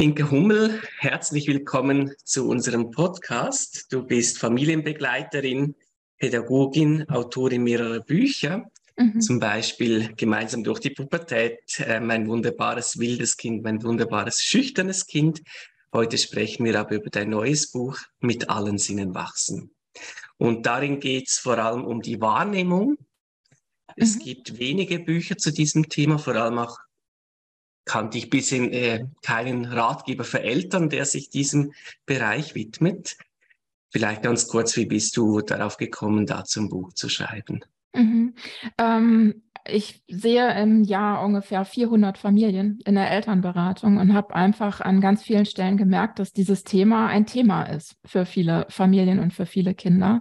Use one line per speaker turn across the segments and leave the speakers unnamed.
Inke Hummel, herzlich willkommen zu unserem Podcast. Du bist Familienbegleiterin, Pädagogin, Autorin mehrerer Bücher, mhm. zum Beispiel Gemeinsam durch die Pubertät, äh, mein wunderbares wildes Kind, mein wunderbares schüchternes Kind. Heute sprechen wir aber über dein neues Buch Mit allen Sinnen wachsen. Und darin geht es vor allem um die Wahrnehmung. Es mhm. gibt wenige Bücher zu diesem Thema, vor allem auch kannte ich bisher äh, keinen Ratgeber für Eltern, der sich diesem Bereich widmet. Vielleicht ganz kurz, wie bist du darauf gekommen, da zum Buch zu schreiben?
Mhm. Ähm, ich sehe im Jahr ungefähr 400 Familien in der Elternberatung und habe einfach an ganz vielen Stellen gemerkt, dass dieses Thema ein Thema ist für viele Familien und für viele Kinder.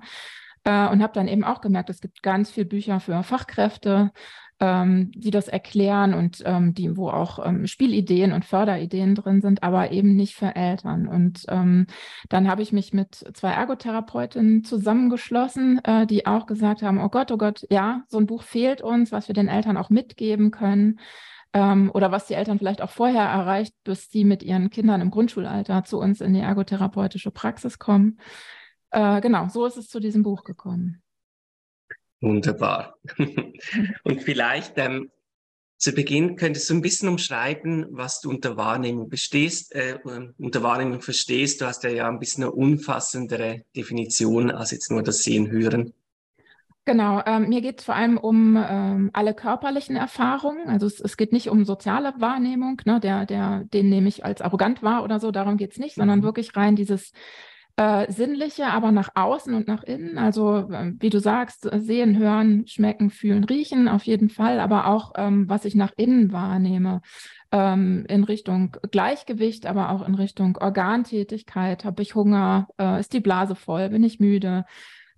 Äh, und habe dann eben auch gemerkt, es gibt ganz viele Bücher für Fachkräfte, ähm, die das erklären und ähm, die, wo auch ähm, Spielideen und Förderideen drin sind, aber eben nicht für Eltern. Und ähm, dann habe ich mich mit zwei Ergotherapeutinnen zusammengeschlossen, äh, die auch gesagt haben, oh Gott, oh Gott, ja, so ein Buch fehlt uns, was wir den Eltern auch mitgeben können ähm, oder was die Eltern vielleicht auch vorher erreicht, bis sie mit ihren Kindern im Grundschulalter zu uns in die ergotherapeutische Praxis kommen. Äh, genau, so ist es zu diesem Buch gekommen.
Wunderbar. Und vielleicht ähm, zu Beginn könntest du ein bisschen umschreiben, was du unter Wahrnehmung bestehst, äh, unter Wahrnehmung verstehst. Du hast ja, ja ein bisschen eine umfassendere Definition als jetzt nur das Sehen, Hören.
Genau, ähm, mir geht es vor allem um ähm, alle körperlichen Erfahrungen. Also es, es, geht nicht um soziale Wahrnehmung, ne, der, der, den nehme ich als arrogant wahr oder so, darum geht es nicht, mhm. sondern wirklich rein dieses äh, sinnliche, aber nach außen und nach innen. Also äh, wie du sagst, sehen, hören, schmecken, fühlen, riechen auf jeden Fall, aber auch ähm, was ich nach innen wahrnehme ähm, in Richtung Gleichgewicht, aber auch in Richtung Organtätigkeit. Habe ich Hunger? Äh, ist die Blase voll? Bin ich müde?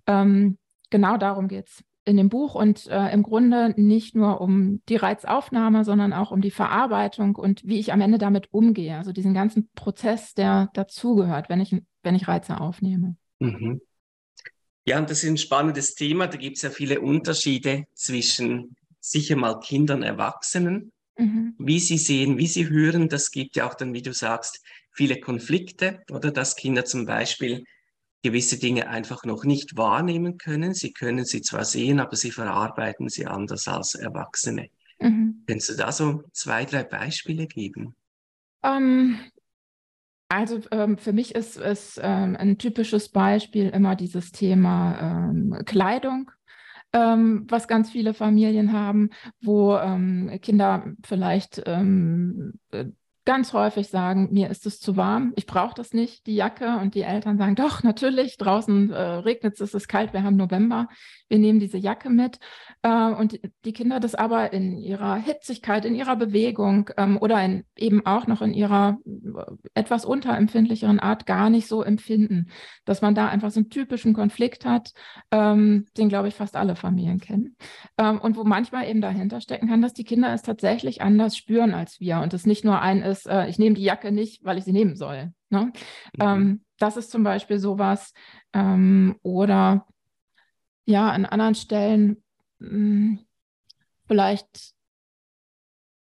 Ähm, genau darum geht es in dem Buch und äh, im Grunde nicht nur um die Reizaufnahme, sondern auch um die Verarbeitung und wie ich am Ende damit umgehe. Also diesen ganzen Prozess, der dazugehört, wenn ich, wenn ich Reize aufnehme. Mhm.
Ja, und das ist ein spannendes Thema. Da gibt es ja viele Unterschiede zwischen sicher mal Kindern, und Erwachsenen, mhm. wie sie sehen, wie sie hören. Das gibt ja auch dann, wie du sagst, viele Konflikte oder dass Kinder zum Beispiel gewisse Dinge einfach noch nicht wahrnehmen können. Sie können sie zwar sehen, aber sie verarbeiten sie anders als Erwachsene. Mhm. Kannst du da so zwei, drei Beispiele geben? Um,
ähm, also ähm, für mich ist es ähm, ein typisches Beispiel immer dieses Thema ähm, Kleidung. Ähm, was ganz viele Familien haben, wo ähm, Kinder vielleicht äh, ganz häufig sagen, mir ist es zu warm, ich brauche das nicht, die Jacke. Und die Eltern sagen, doch, natürlich, draußen äh, regnet es, es ist kalt, wir haben November, wir nehmen diese Jacke mit. Äh, und die Kinder das aber in ihrer Hitzigkeit, in ihrer Bewegung ähm, oder in, eben auch noch in ihrer äh, etwas unterempfindlicheren Art gar nicht so empfinden, dass man da einfach so einen typischen Konflikt hat, ähm, den, glaube ich, fast alle Familien kennen. Ähm, und wo manchmal eben dahinter stecken kann, dass die Kinder es tatsächlich anders spüren als wir und es nicht nur ein ist, äh, ich nehme die Jacke nicht, weil ich sie nehmen soll. Ne? Mhm. Ähm, das ist zum Beispiel sowas. Ähm, oder ja, an anderen Stellen mh, hm, vielleicht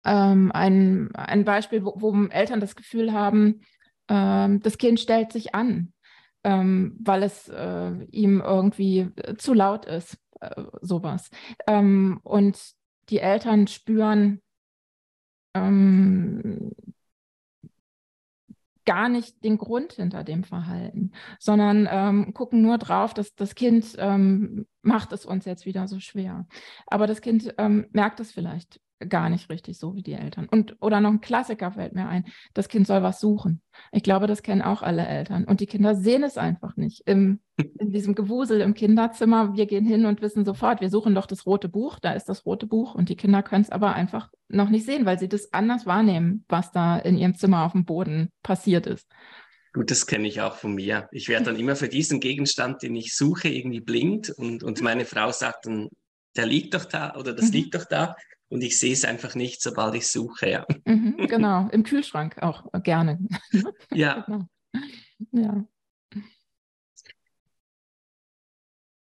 ähm, ein, ein Beispiel, wo, wo, Eltern das Gefühl haben, ähm, das Kind stellt sich an, ähm, weil es äh, ihm irgendwie äh, zu laut ist, äh, sowas. Ähm, und die Eltern spüren, ähm, gar nicht den Grund hinter dem Verhalten, sondern ähm, gucken nur drauf, dass das Kind ähm, macht es uns jetzt wieder so schwer. Aber das Kind ähm, merkt es vielleicht gar nicht richtig so wie die Eltern. Und oder noch ein Klassiker fällt mir ein: Das Kind soll was suchen. Ich glaube, das kennen auch alle Eltern. Und die Kinder sehen es einfach nicht im, in diesem Gewusel im Kinderzimmer. Wir gehen hin und wissen sofort, wir suchen doch das rote Buch. Da ist das rote Buch. Und die Kinder können es aber einfach noch nicht sehen, weil sie das anders wahrnehmen, was da in ihrem Zimmer auf dem Boden passiert ist.
Gut, das kenne ich auch von mir. Ich werde dann immer für diesen Gegenstand, den ich suche, irgendwie blind und, und meine Frau sagt dann, der liegt doch da oder das mhm. liegt doch da und ich sehe es einfach nicht, sobald ich suche. Ja.
Mhm, genau, im Kühlschrank auch gerne.
ja. Genau. ja.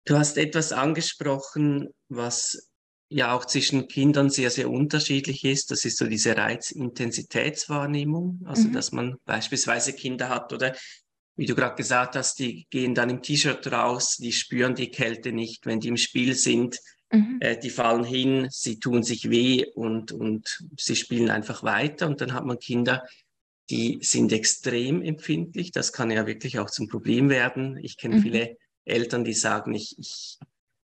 Du hast etwas angesprochen, was ja auch zwischen Kindern sehr, sehr unterschiedlich ist. Das ist so diese Reizintensitätswahrnehmung. Also, mhm. dass man beispielsweise Kinder hat oder wie du gerade gesagt hast, die gehen dann im T-Shirt raus, die spüren die Kälte nicht, wenn die im Spiel sind. Mhm. Äh, die fallen hin, sie tun sich weh und, und sie spielen einfach weiter. Und dann hat man Kinder, die sind extrem empfindlich. Das kann ja wirklich auch zum Problem werden. Ich kenne mhm. viele Eltern, die sagen, ich, ich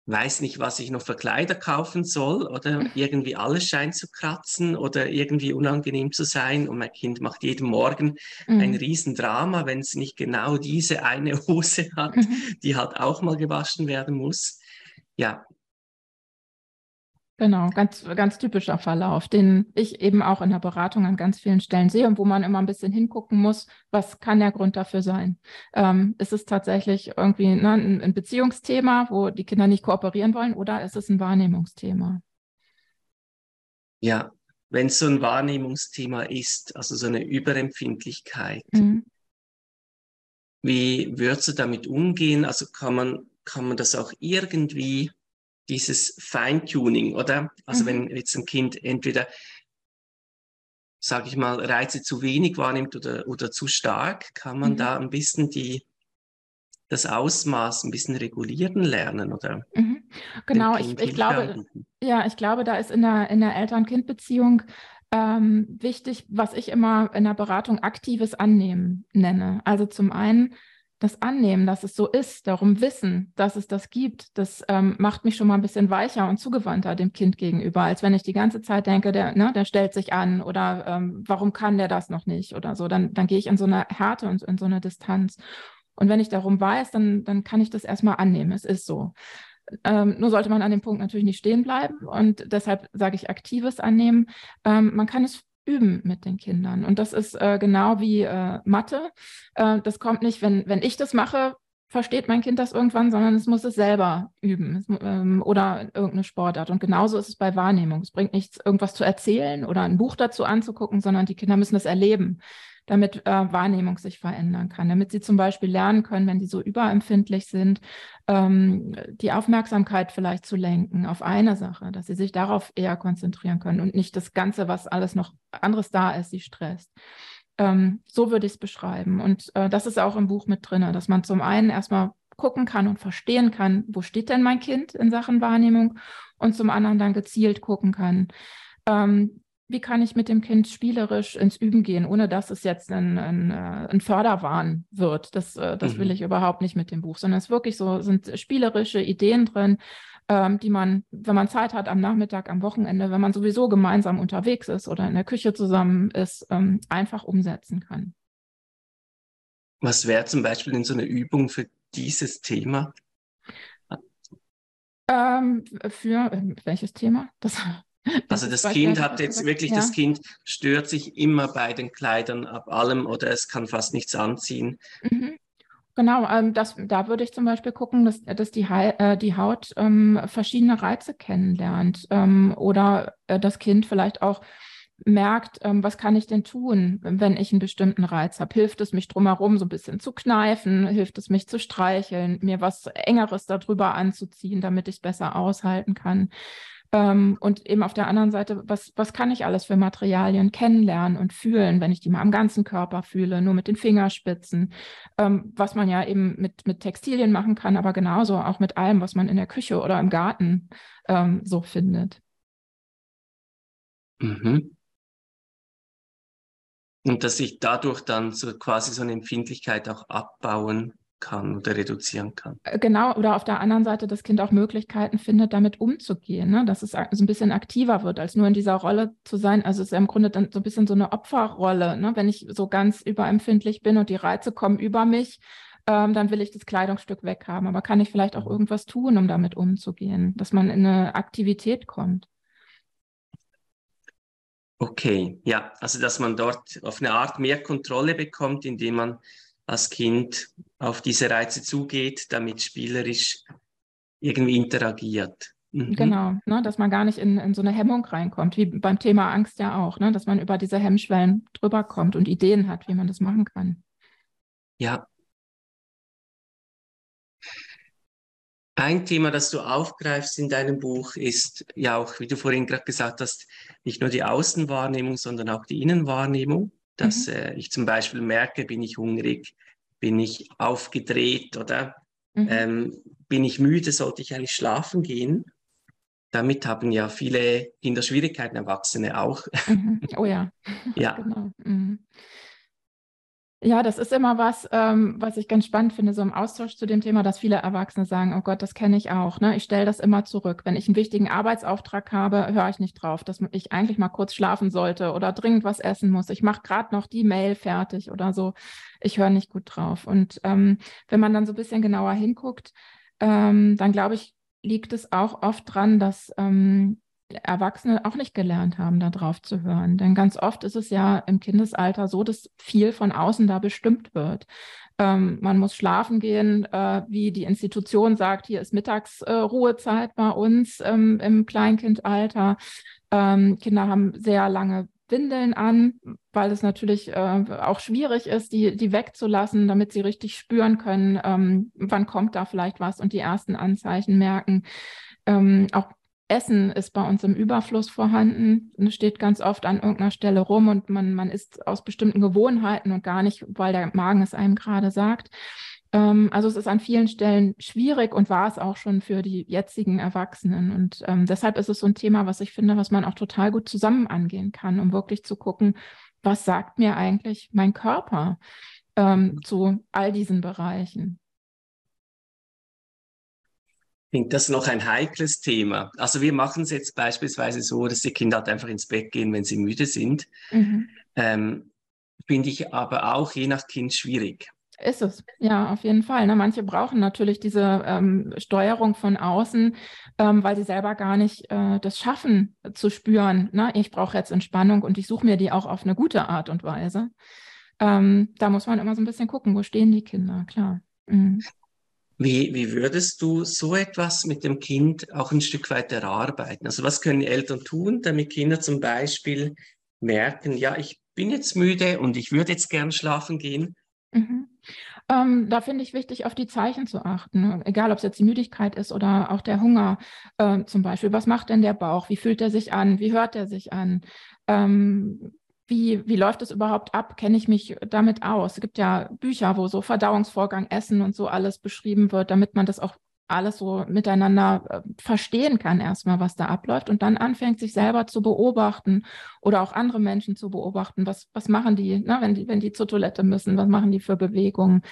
weiß nicht, was ich noch für Kleider kaufen soll oder irgendwie alles scheint zu kratzen oder irgendwie unangenehm zu sein und mein Kind macht jeden Morgen mhm. ein Riesendrama, wenn es nicht genau diese eine Hose hat, mhm. die halt auch mal gewaschen werden muss. Ja,
Genau, ganz, ganz typischer Verlauf, den ich eben auch in der Beratung an ganz vielen Stellen sehe und wo man immer ein bisschen hingucken muss, was kann der Grund dafür sein? Ähm, ist es tatsächlich irgendwie ne, ein, Beziehungsthema, wo die Kinder nicht kooperieren wollen oder ist es ein Wahrnehmungsthema?
Ja, wenn es so ein Wahrnehmungsthema ist, also so eine Überempfindlichkeit, mhm. wie würdest du damit umgehen? Also kann man, kann man das auch irgendwie dieses Feintuning, oder? Also mhm. wenn jetzt ein Kind entweder, sage ich mal, Reize zu wenig wahrnimmt oder, oder zu stark, kann man mhm. da ein bisschen die, das Ausmaß ein bisschen regulieren lernen, oder?
Mhm. Genau, ich, ich glaube, ja, ich glaube, da ist in der, in der Eltern-Kind-Beziehung ähm, wichtig, was ich immer in der Beratung aktives Annehmen nenne. Also zum einen das Annehmen, dass es so ist, darum wissen, dass es das gibt, das ähm, macht mich schon mal ein bisschen weicher und zugewandter dem Kind gegenüber, als wenn ich die ganze Zeit denke, der, ne, der stellt sich an oder ähm, warum kann der das noch nicht oder so. Dann, dann gehe ich in so eine Härte und in so eine Distanz. Und wenn ich darum weiß, dann, dann kann ich das erstmal annehmen. Es ist so. Ähm, nur sollte man an dem Punkt natürlich nicht stehen bleiben und deshalb sage ich aktives Annehmen. Ähm, man kann es üben mit den Kindern. Und das ist äh, genau wie äh, Mathe. Äh, das kommt nicht, wenn, wenn ich das mache, versteht mein Kind das irgendwann, sondern es muss es selber üben es, ähm, oder irgendeine Sportart. Und genauso ist es bei Wahrnehmung. Es bringt nichts, irgendwas zu erzählen oder ein Buch dazu anzugucken, sondern die Kinder müssen es erleben damit äh, Wahrnehmung sich verändern kann, damit sie zum Beispiel lernen können, wenn die so überempfindlich sind, ähm, die Aufmerksamkeit vielleicht zu lenken auf eine Sache, dass sie sich darauf eher konzentrieren können und nicht das Ganze, was alles noch anderes da ist, sie stresst. Ähm, so würde ich es beschreiben. Und äh, das ist auch im Buch mit drin, dass man zum einen erstmal gucken kann und verstehen kann, wo steht denn mein Kind in Sachen Wahrnehmung und zum anderen dann gezielt gucken kann. Ähm, wie kann ich mit dem Kind spielerisch ins Üben gehen, ohne dass es jetzt ein, ein, äh, ein Förderwahn wird. Das, äh, das mhm. will ich überhaupt nicht mit dem Buch, sondern es wirklich so sind spielerische Ideen drin, ähm, die man, wenn man Zeit hat am Nachmittag, am Wochenende, wenn man sowieso gemeinsam unterwegs ist oder in der Küche zusammen ist, ähm, einfach umsetzen kann.
Was wäre zum Beispiel in so einer Übung für dieses Thema?
Ähm, für äh, welches Thema?
Das also das Kind hat jetzt wirklich, ja. das Kind stört sich immer bei den Kleidern ab allem oder es kann fast nichts anziehen.
Mhm. Genau, ähm, das, da würde ich zum Beispiel gucken, dass, dass die, äh, die Haut ähm, verschiedene Reize kennenlernt ähm, oder äh, das Kind vielleicht auch merkt, ähm, was kann ich denn tun, wenn ich einen bestimmten Reiz habe? Hilft es mich drumherum so ein bisschen zu kneifen? Hilft es mich zu streicheln, mir was Engeres darüber anzuziehen, damit ich es besser aushalten kann? Ähm, und eben auf der anderen Seite, was, was kann ich alles für Materialien kennenlernen und fühlen, wenn ich die mal am ganzen Körper fühle, nur mit den Fingerspitzen, ähm, was man ja eben mit, mit Textilien machen kann, aber genauso auch mit allem, was man in der Küche oder im Garten ähm, so findet.
Mhm. Und dass ich dadurch dann so quasi so eine Empfindlichkeit auch abbauen kann oder reduzieren kann.
Äh, genau, oder auf der anderen Seite das Kind auch Möglichkeiten findet, damit umzugehen, ne? dass es so ein bisschen aktiver wird, als nur in dieser Rolle zu sein. Also es ist ja im Grunde dann so ein bisschen so eine Opferrolle. Ne? Wenn ich so ganz überempfindlich bin und die Reize kommen über mich, ähm, dann will ich das Kleidungsstück weghaben. Aber kann ich vielleicht auch irgendwas tun, um damit umzugehen, dass man in eine Aktivität kommt?
Okay, ja, also dass man dort auf eine Art mehr Kontrolle bekommt, indem man als Kind auf diese Reize zugeht, damit spielerisch irgendwie interagiert.
Mhm. Genau, ne, dass man gar nicht in, in so eine Hemmung reinkommt, wie beim Thema Angst ja auch, ne, dass man über diese Hemmschwellen drüber kommt und Ideen hat, wie man das machen kann.
Ja. Ein Thema, das du aufgreifst in deinem Buch, ist ja auch, wie du vorhin gerade gesagt hast, nicht nur die Außenwahrnehmung, sondern auch die Innenwahrnehmung. Dass mhm. äh, ich zum Beispiel merke, bin ich hungrig, bin ich aufgedreht oder mhm. ähm, bin ich müde, sollte ich eigentlich schlafen gehen. Damit haben ja viele Kinder Schwierigkeiten, Erwachsene auch.
Mhm. Oh ja.
ja. genau.
Ja, das ist immer was, ähm, was ich ganz spannend finde, so im Austausch zu dem Thema, dass viele Erwachsene sagen, oh Gott, das kenne ich auch. Ne? Ich stelle das immer zurück. Wenn ich einen wichtigen Arbeitsauftrag habe, höre ich nicht drauf, dass ich eigentlich mal kurz schlafen sollte oder dringend was essen muss. Ich mache gerade noch die Mail fertig oder so. Ich höre nicht gut drauf. Und ähm, wenn man dann so ein bisschen genauer hinguckt, ähm, dann glaube ich, liegt es auch oft dran, dass ähm, Erwachsene auch nicht gelernt haben, da drauf zu hören. Denn ganz oft ist es ja im Kindesalter so, dass viel von außen da bestimmt wird. Ähm, man muss schlafen gehen, äh, wie die Institution sagt, hier ist Mittagsruhezeit äh, bei uns ähm, im Kleinkindalter. Ähm, Kinder haben sehr lange Windeln an, weil es natürlich äh, auch schwierig ist, die, die wegzulassen, damit sie richtig spüren können, ähm, wann kommt da vielleicht was und die ersten Anzeichen merken. Ähm, auch Essen ist bei uns im Überfluss vorhanden. Es steht ganz oft an irgendeiner Stelle rum und man, man isst aus bestimmten Gewohnheiten und gar nicht, weil der Magen es einem gerade sagt. Ähm, also es ist an vielen Stellen schwierig und war es auch schon für die jetzigen Erwachsenen. Und ähm, deshalb ist es so ein Thema, was ich finde, was man auch total gut zusammen angehen kann, um wirklich zu gucken, was sagt mir eigentlich mein Körper ähm, zu all diesen Bereichen
finde das noch ein heikles Thema. Also wir machen es jetzt beispielsweise so, dass die Kinder halt einfach ins Bett gehen, wenn sie müde sind. Mhm. Ähm, finde ich aber auch je nach Kind schwierig.
Ist es, ja, auf jeden Fall. Ne? Manche brauchen natürlich diese ähm, Steuerung von außen, ähm, weil sie selber gar nicht äh, das schaffen zu spüren. Ne? Ich brauche jetzt Entspannung und ich suche mir die auch auf eine gute Art und Weise. Ähm, da muss man immer so ein bisschen gucken, wo stehen die Kinder, klar. Mhm.
Wie, wie würdest du so etwas mit dem Kind auch ein Stück weit erarbeiten? Also was können Eltern tun, damit Kinder zum Beispiel merken, ja, ich bin jetzt müde und ich würde jetzt gern schlafen gehen?
Mhm. Ähm, da finde ich wichtig, auf die Zeichen zu achten. Egal, ob es jetzt die Müdigkeit ist oder auch der Hunger äh, zum Beispiel. Was macht denn der Bauch? Wie fühlt er sich an? Wie hört er sich an? Ähm, wie, wie läuft es überhaupt ab? Kenne ich mich damit aus? Es gibt ja Bücher, wo so Verdauungsvorgang, Essen und so alles beschrieben wird, damit man das auch alles so miteinander äh, verstehen kann, erstmal, was da abläuft und dann anfängt, sich selber zu beobachten oder auch andere Menschen zu beobachten. Was, was machen die, ne, wenn die, wenn die zur Toilette müssen? Was machen die für Bewegungen?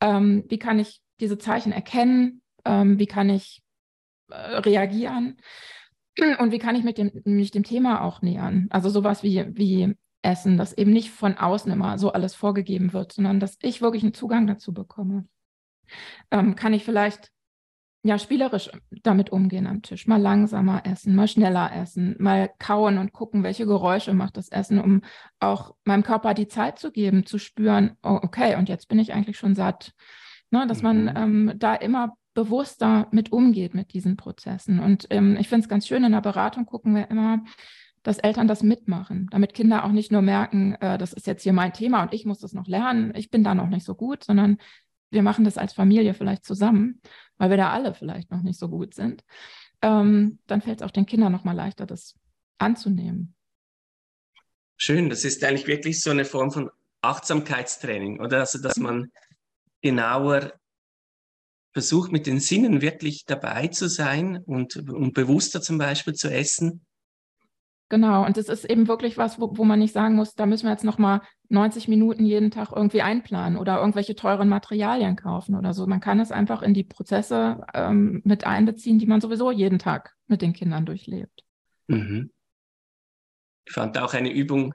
Ähm, wie kann ich diese Zeichen erkennen? Ähm, wie kann ich äh, reagieren? Und wie kann ich mit dem, mich dem Thema auch nähern? Also sowas wie, wie Essen, dass eben nicht von außen immer so alles vorgegeben wird, sondern dass ich wirklich einen Zugang dazu bekomme. Ähm, kann ich vielleicht ja spielerisch damit umgehen am Tisch, mal langsamer essen, mal schneller essen, mal kauen und gucken, welche Geräusche macht das Essen, um auch meinem Körper die Zeit zu geben, zu spüren, oh, okay, und jetzt bin ich eigentlich schon satt. Ne, dass man mhm. ähm, da immer bewusster mit umgeht mit diesen Prozessen. Und ähm, ich finde es ganz schön, in der Beratung gucken wir immer, dass Eltern das mitmachen, damit Kinder auch nicht nur merken, äh, das ist jetzt hier mein Thema und ich muss das noch lernen, ich bin da noch nicht so gut, sondern wir machen das als Familie vielleicht zusammen, weil wir da alle vielleicht noch nicht so gut sind. Ähm, dann fällt es auch den Kindern noch mal leichter, das anzunehmen.
Schön, das ist eigentlich wirklich so eine Form von Achtsamkeitstraining, oder? Also, dass man genauer versucht, mit den Sinnen wirklich dabei zu sein und, und bewusster zum Beispiel zu essen
Genau, und das ist eben wirklich was, wo, wo man nicht sagen muss, da müssen wir jetzt nochmal 90 Minuten jeden Tag irgendwie einplanen oder irgendwelche teuren Materialien kaufen oder so. Man kann es einfach in die Prozesse ähm, mit einbeziehen, die man sowieso jeden Tag mit den Kindern durchlebt. Mhm.
Ich fand auch eine Übung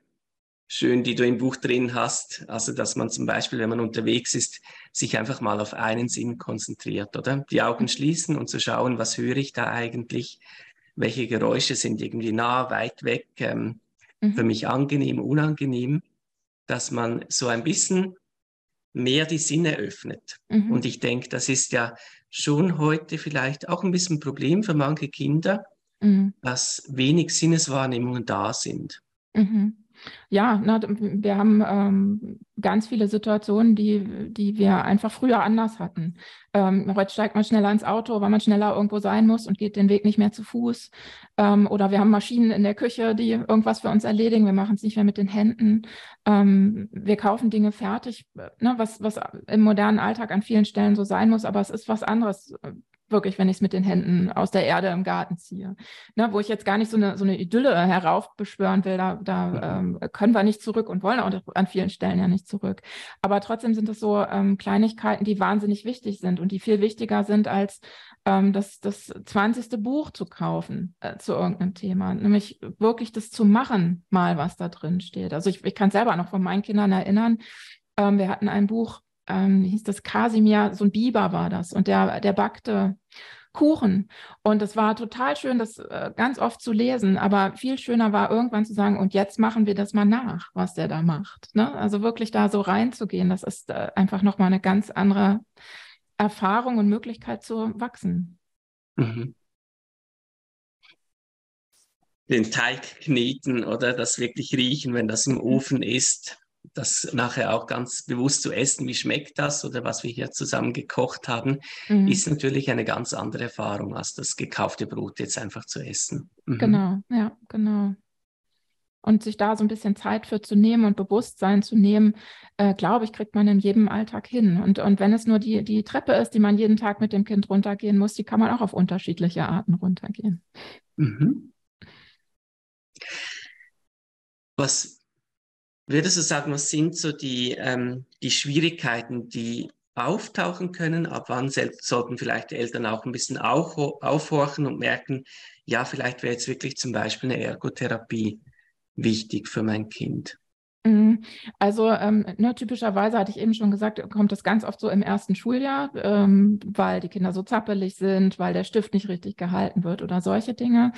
schön, die du im Buch drin hast. Also, dass man zum Beispiel, wenn man unterwegs ist, sich einfach mal auf einen Sinn konzentriert, oder? Die Augen schließen und zu schauen, was höre ich da eigentlich? Welche Geräusche sind irgendwie nah, weit weg, ähm, mhm. für mich angenehm, unangenehm, dass man so ein bisschen mehr die Sinne öffnet. Mhm. Und ich denke, das ist ja schon heute vielleicht auch ein bisschen ein Problem für manche Kinder, mhm. dass wenig Sinneswahrnehmungen da sind.
Mhm. Ja, na, wir haben ähm, ganz viele Situationen, die, die wir einfach früher anders hatten. Ähm, heute steigt man schneller ins Auto, weil man schneller irgendwo sein muss und geht den Weg nicht mehr zu Fuß. Ähm, oder wir haben Maschinen in der Küche, die irgendwas für uns erledigen. Wir machen es nicht mehr mit den Händen. Ähm, wir kaufen Dinge fertig, ne, was, was im modernen Alltag an vielen Stellen so sein muss, aber es ist was anderes wirklich, wenn ich es mit den Händen aus der Erde im Garten ziehe. Ne, wo ich jetzt gar nicht so eine, so eine Idylle heraufbeschwören will, da, da mhm. ähm, können wir nicht zurück und wollen auch an vielen Stellen ja nicht zurück. Aber trotzdem sind es so ähm, Kleinigkeiten, die wahnsinnig wichtig sind und die viel wichtiger sind als ähm, das, das 20. Buch zu kaufen äh, zu irgendeinem Thema. Nämlich wirklich das zu machen, mal was da drin steht. Also ich, ich kann selber noch von meinen Kindern erinnern, ähm, wir hatten ein Buch, ähm, hieß das Kasimir, so ein Biber war das. Und der, der backte Kuchen. Und es war total schön, das äh, ganz oft zu lesen. Aber viel schöner war irgendwann zu sagen, und jetzt machen wir das mal nach, was der da macht. Ne? Also wirklich da so reinzugehen, das ist äh, einfach nochmal eine ganz andere Erfahrung und Möglichkeit zu wachsen. Mhm.
Den Teig kneten oder das wirklich riechen, wenn das im mhm. Ofen ist das nachher auch ganz bewusst zu essen, wie schmeckt das oder was wir hier zusammen gekocht haben, mhm. ist natürlich eine ganz andere Erfahrung, als das gekaufte Brot jetzt einfach zu essen.
Mhm. Genau, ja, genau. Und sich da so ein bisschen Zeit für zu nehmen und Bewusstsein zu nehmen, äh, glaube ich, kriegt man in jedem Alltag hin. Und, und wenn es nur die, die Treppe ist, die man jeden Tag mit dem Kind runtergehen muss, die kann man auch auf unterschiedliche Arten runtergehen. Mhm.
Was Würdest du sagen, was sind so die, ähm, die Schwierigkeiten, die auftauchen können? Ab wann sollten vielleicht die Eltern auch ein bisschen aufhorchen und merken, ja, vielleicht wäre jetzt wirklich zum Beispiel eine Ergotherapie wichtig für mein Kind?
Mhm. Also ähm, ne, typischerweise hatte ich eben schon gesagt, kommt das ganz oft so im ersten Schuljahr, ähm, weil die Kinder so zappelig sind, weil der Stift nicht richtig gehalten wird oder solche Dinge.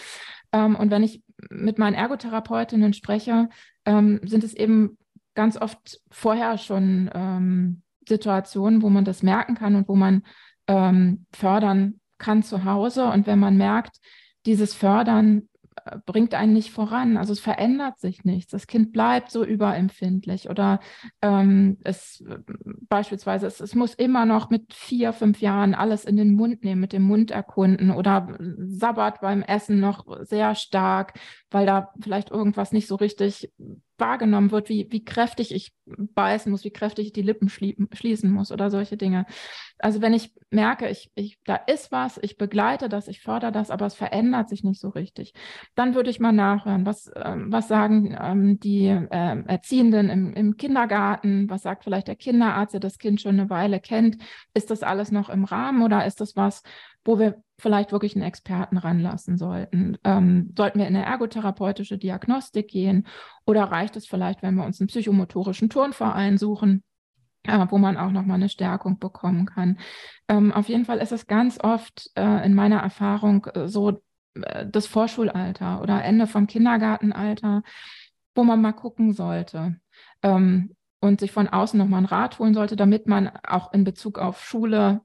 Ähm, und wenn ich mit meinen Ergotherapeutinnen spreche, ähm, sind es eben ganz oft vorher schon ähm, Situationen, wo man das merken kann und wo man ähm, fördern kann zu Hause. Und wenn man merkt, dieses Fördern bringt einen nicht voran. Also es verändert sich nichts. Das Kind bleibt so überempfindlich oder ähm, es beispielsweise es, es muss immer noch mit vier, fünf Jahren alles in den Mund nehmen, mit dem Mund erkunden oder sabbert beim Essen noch sehr stark, weil da vielleicht irgendwas nicht so richtig wahrgenommen wird, wie, wie kräftig ich beißen muss, wie kräftig ich die Lippen schließen muss oder solche Dinge. Also wenn ich merke, ich, ich, da ist was, ich begleite das, ich fördere das, aber es verändert sich nicht so richtig, dann würde ich mal nachhören, was, ähm, was sagen ähm, die äh, Erziehenden im, im Kindergarten, was sagt vielleicht der Kinderarzt, der das Kind schon eine Weile kennt, ist das alles noch im Rahmen oder ist das was, wo wir vielleicht wirklich einen Experten ranlassen sollten. Ähm, sollten wir in eine ergotherapeutische Diagnostik gehen oder reicht es vielleicht, wenn wir uns einen psychomotorischen Turnverein suchen? Äh, wo man auch nochmal eine Stärkung bekommen kann. Ähm, auf jeden Fall ist es ganz oft äh, in meiner Erfahrung äh, so äh, das Vorschulalter oder Ende vom Kindergartenalter, wo man mal gucken sollte ähm, und sich von außen nochmal einen Rat holen sollte, damit man auch in Bezug auf Schule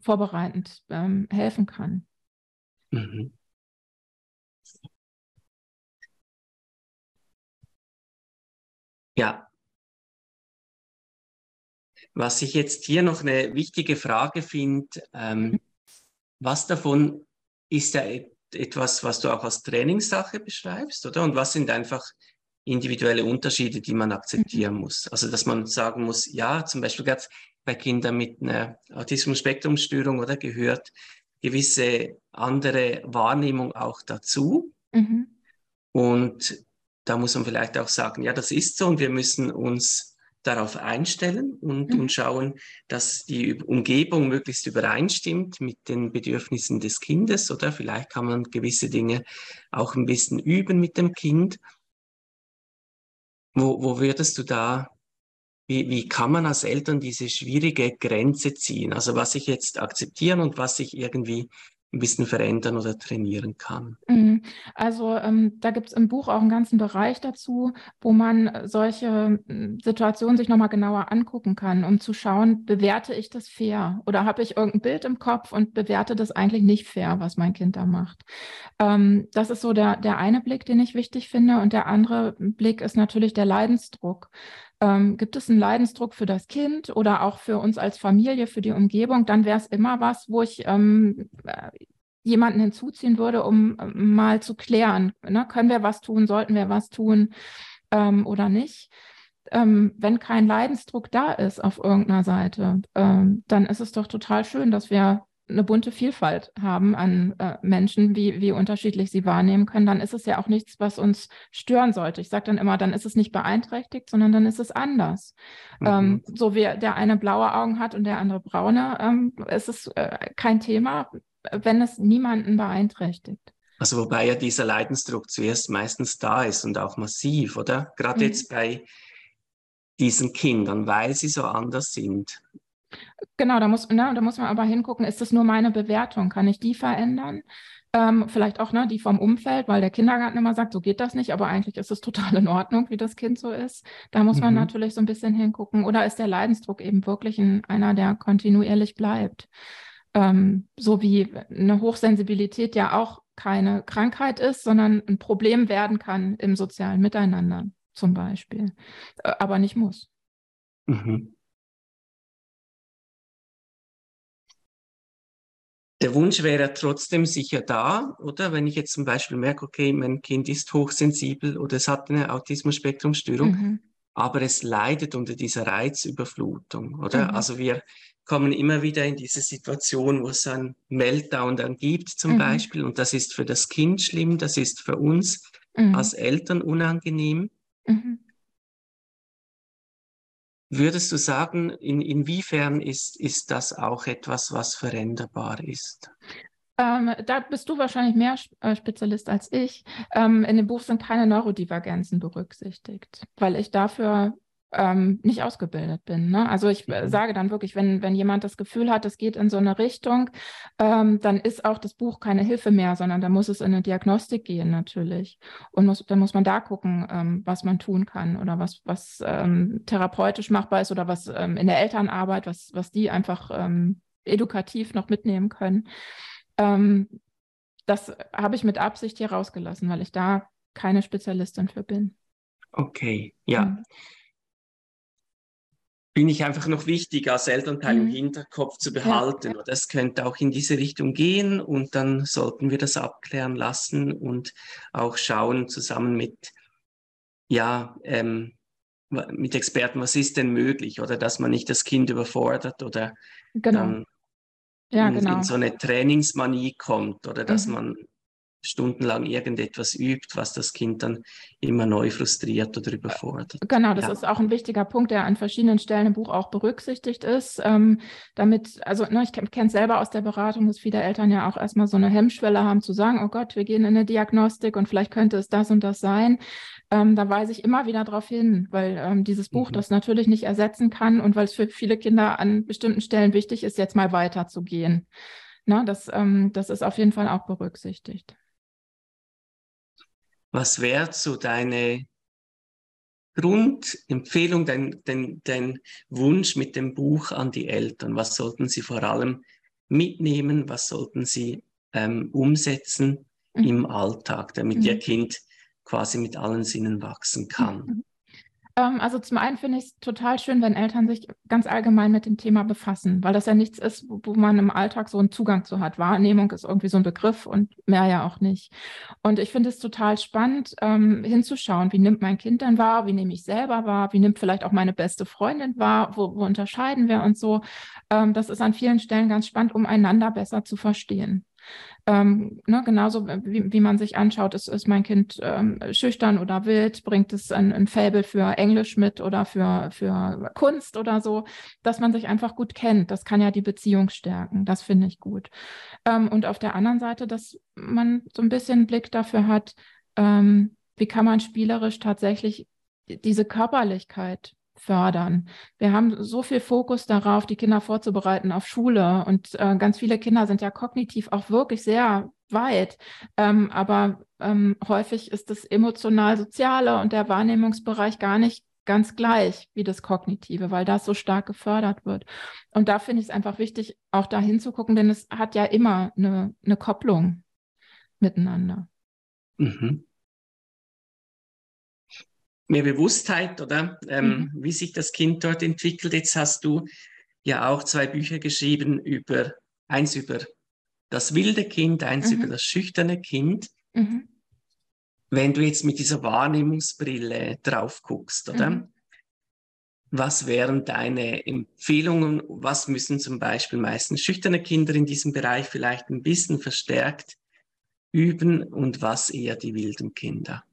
vorbereitend ähm, helfen kann. Mhm.
Ja. Was ich jetzt hier noch eine wichtige Frage finde, ähm, mhm. was davon ist ja etwas, was du auch als Trainingssache beschreibst, oder? Und was sind einfach individuelle Unterschiede, die man akzeptieren mhm. muss? Also, dass man sagen muss, ja, zum Beispiel bei Kindern mit einer Autismus-Spektrum-Störung oder gehört gewisse andere Wahrnehmung auch dazu. Mhm. Und da muss man vielleicht auch sagen, ja, das ist so und wir müssen uns darauf einstellen und, mhm. und schauen, dass die Umgebung möglichst übereinstimmt mit den Bedürfnissen des Kindes oder vielleicht kann man gewisse Dinge auch ein bisschen üben mit dem Kind. Wo, wo würdest du da wie, wie kann man als Eltern diese schwierige Grenze ziehen? Also was ich jetzt akzeptieren und was ich irgendwie ein bisschen verändern oder trainieren kann.
Mhm. Also ähm, da gibt es im Buch auch einen ganzen Bereich dazu, wo man solche hm, Situationen sich nochmal genauer angucken kann, um zu schauen, bewerte ich das fair oder habe ich irgendein Bild im Kopf und bewerte das eigentlich nicht fair, was mein Kind da macht. Ähm, das ist so der, der eine Blick, den ich wichtig finde. Und der andere Blick ist natürlich der Leidensdruck. Ähm, gibt es einen Leidensdruck für das Kind oder auch für uns als Familie, für die Umgebung, dann wäre es immer was, wo ich ähm, äh, jemanden hinzuziehen würde, um äh, mal zu klären, ne? können wir was tun, sollten wir was tun ähm, oder nicht. Ähm, wenn kein Leidensdruck da ist auf irgendeiner Seite, ähm, dann ist es doch total schön, dass wir eine bunte Vielfalt haben an äh, Menschen, wie, wie unterschiedlich sie wahrnehmen können, dann ist es ja auch nichts, was uns stören sollte. Ich sage dann immer, dann ist es nicht beeinträchtigt, sondern dann ist es anders. Mhm. Ähm, so wie der eine blaue Augen hat und der andere braune, ähm, ist es äh, kein Thema, wenn es niemanden beeinträchtigt.
Also wobei ja dieser Leidensdruck zuerst meistens da ist und auch massiv, oder? Gerade mhm. jetzt bei diesen Kindern, weil sie so anders sind.
Genau, da muss, ne, da muss man aber hingucken, ist das nur meine Bewertung? Kann ich die verändern? Ähm, vielleicht auch ne, die vom Umfeld, weil der Kindergarten immer sagt, so geht das nicht, aber eigentlich ist es total in Ordnung, wie das Kind so ist. Da muss man mhm. natürlich so ein bisschen hingucken. Oder ist der Leidensdruck eben wirklich ein, einer, der kontinuierlich bleibt? Ähm, so wie eine Hochsensibilität ja auch keine Krankheit ist, sondern ein Problem werden kann im sozialen Miteinander zum Beispiel, äh, aber nicht muss. Mhm.
Der Wunsch wäre trotzdem sicher da, oder? Wenn ich jetzt zum Beispiel merke, okay, mein Kind ist hochsensibel oder es hat eine Autismus-Spektrum-Störung, mhm. aber es leidet unter dieser Reizüberflutung, oder? Mhm. Also wir kommen immer wieder in diese Situation, wo es einen Meltdown dann gibt, zum mhm. Beispiel, und das ist für das Kind schlimm, das ist für uns mhm. als Eltern unangenehm. Mhm. Würdest du sagen, in, inwiefern ist, ist das auch etwas, was veränderbar ist?
Ähm, da bist du wahrscheinlich mehr äh, Spezialist als ich. Ähm, in dem Buch sind keine Neurodivergenzen berücksichtigt, weil ich dafür ähm, nicht ausgebildet bin. Ne? Also ich äh, mhm. sage dann wirklich, wenn, wenn jemand das Gefühl hat, es geht in so eine Richtung, ähm, dann ist auch das Buch keine Hilfe mehr, sondern da muss es in eine Diagnostik gehen natürlich. Und muss, dann muss man da gucken, ähm, was man tun kann oder was, was ähm, therapeutisch machbar ist oder was ähm, in der Elternarbeit, was, was die einfach ähm, edukativ noch mitnehmen können. das habe ich mit Absicht hier rausgelassen, weil ich da keine Spezialistin für bin.
Okay, ja. Mhm bin ich einfach noch wichtig als Elternteil mhm. im Hinterkopf zu behalten. Ja. Das könnte auch in diese Richtung gehen und dann sollten wir das abklären lassen und auch schauen zusammen mit, ja, ähm, mit Experten, was ist denn möglich oder dass man nicht das Kind überfordert oder genau. dann ja, in, genau. in, so eine Trainingsmanie kommt oder dass mhm. man stundenlang irgendetwas übt, was das Kind dann immer neu frustriert oder überfordert.
Genau, das ja. ist auch ein wichtiger Punkt, der an verschiedenen Stellen im Buch auch berücksichtigt ist. Ähm, damit, also ne, ich kenne es selber aus der Beratung, dass viele Eltern ja auch erstmal so eine Hemmschwelle haben zu sagen, oh Gott, wir gehen in eine Diagnostik und vielleicht könnte es das und das sein. Ähm, da weise ich immer wieder darauf hin, weil ähm, dieses Buch mhm. das natürlich nicht ersetzen kann und weil es für viele Kinder an bestimmten Stellen wichtig ist, jetzt mal weiterzugehen. Na, das, ähm, das ist auf jeden Fall auch berücksichtigt.
Was wäre so deine Grundempfehlung, dein, dein, dein Wunsch mit dem Buch an die Eltern? Was sollten sie vor allem mitnehmen? Was sollten sie ähm, umsetzen mhm. im Alltag, damit mhm. ihr Kind quasi mit allen Sinnen wachsen kann?
Ähm, also zum einen finde ich es total schön, wenn Eltern sich ganz allgemein mit dem Thema befassen, weil das ja nichts ist, wo, man im Alltag so einen Zugang zu hat. Wahrnehmung ist irgendwie so ein Begriff und mehr ja auch nicht. Und ich finde es total spannend, ähm, hinzuschauen, wie nimmt mein Kind denn wahr, wie nehme ich selber wahr, wie nimmt vielleicht auch meine beste Freundin wahr, wo, wo unterscheiden wir uns so. Ähm, das ist an vielen Stellen ganz spannend, um einander besser zu verstehen. Ähm, ne, genauso wie, wie, man sich anschaut, ist, ist mein Kind ähm, schüchtern oder wild, bringt es ein, ein Faible für Englisch mit oder für, für Kunst oder so, dass man sich einfach gut kennt. Das kann ja die Beziehung stärken. Das finde ich gut. Ähm, und auf der anderen Seite, dass man so ein bisschen Blick dafür hat, ähm, wie kann man spielerisch tatsächlich diese Körperlichkeit fördern. Wir haben so viel Fokus darauf, die Kinder vorzubereiten auf Schule und äh, ganz viele Kinder sind ja kognitiv auch wirklich sehr weit, ähm, aber ähm, häufig ist das emotional-soziale und der Wahrnehmungsbereich gar nicht ganz gleich wie das Kognitive, weil das so stark gefördert wird. Und da finde ich es einfach wichtig, auch da hinzugucken, denn es hat ja immer eine, eine Kopplung miteinander. Mhm.
Mehr Bewusstheit, oder? Ähm, mhm. Wie sich das Kind dort entwickelt. Jetzt hast du ja auch zwei Bücher geschrieben über, eins über das wilde Kind, eins mhm. über das schüchterne Kind. Mhm wenn du jetzt mit dieser Wahrnehmungsbrille drauf guckst, oder? Mhm. Was wären deine Empfehlungen? Was müssen zum Beispiel meistens schüchterne Kinder in diesem Bereich vielleicht ein bisschen verstärkt üben und was eher die wilden Kinder?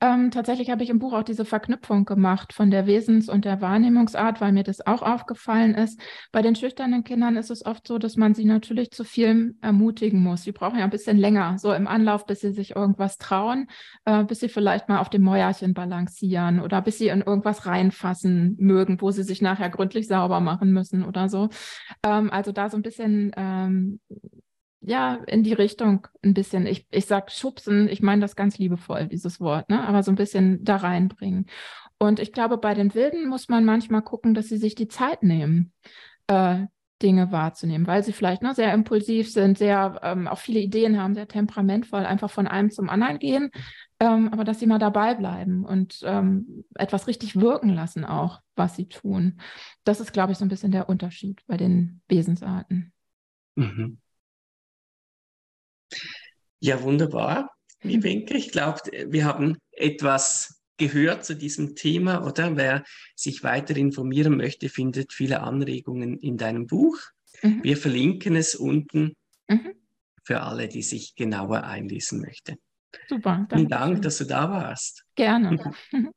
Ähm, tatsächlich habe ich im Buch auch diese Verknüpfung gemacht von der Wesens- und der Wahrnehmungsart, weil mir das auch aufgefallen ist. Bei den schüchternen Kindern ist es oft so, dass man sie natürlich zu viel ermutigen muss. Sie brauchen ja ein bisschen länger, so im Anlauf, bis sie sich irgendwas trauen, äh, bis sie vielleicht mal auf dem Mäuerchen balancieren oder bis sie in irgendwas reinfassen mögen, wo sie sich nachher gründlich sauber machen müssen oder so. Ähm, also da so ein bisschen ähm, ja, in die Richtung ein bisschen. Ich, ich sag schubsen, ich meine das ganz liebevoll, dieses Wort, ne? aber so ein bisschen da reinbringen. Und ich glaube, bei den Wilden muss man manchmal gucken, dass sie sich die Zeit nehmen, äh, Dinge wahrzunehmen, weil sie vielleicht ne, sehr impulsiv sind, sehr ähm, auch viele Ideen haben, sehr temperamentvoll, einfach von einem zum anderen gehen, ähm, aber dass sie mal dabei bleiben und ähm, etwas richtig wirken lassen auch, was sie tun. Das ist, glaube ich, so ein bisschen der Unterschied bei den Wesensarten. Mhm.
Ja, wunderbar, liebe Inke. Ich glaube, wir haben etwas gehört zu diesem Thema, oder? Wer sich weiter informieren möchte, findet viele Anregungen in deinem Buch. Mhm. Wir verlinken es unten mhm. für alle, die sich genauer einlesen möchten. Super. Vielen Dank, dass du da warst.
Gerne.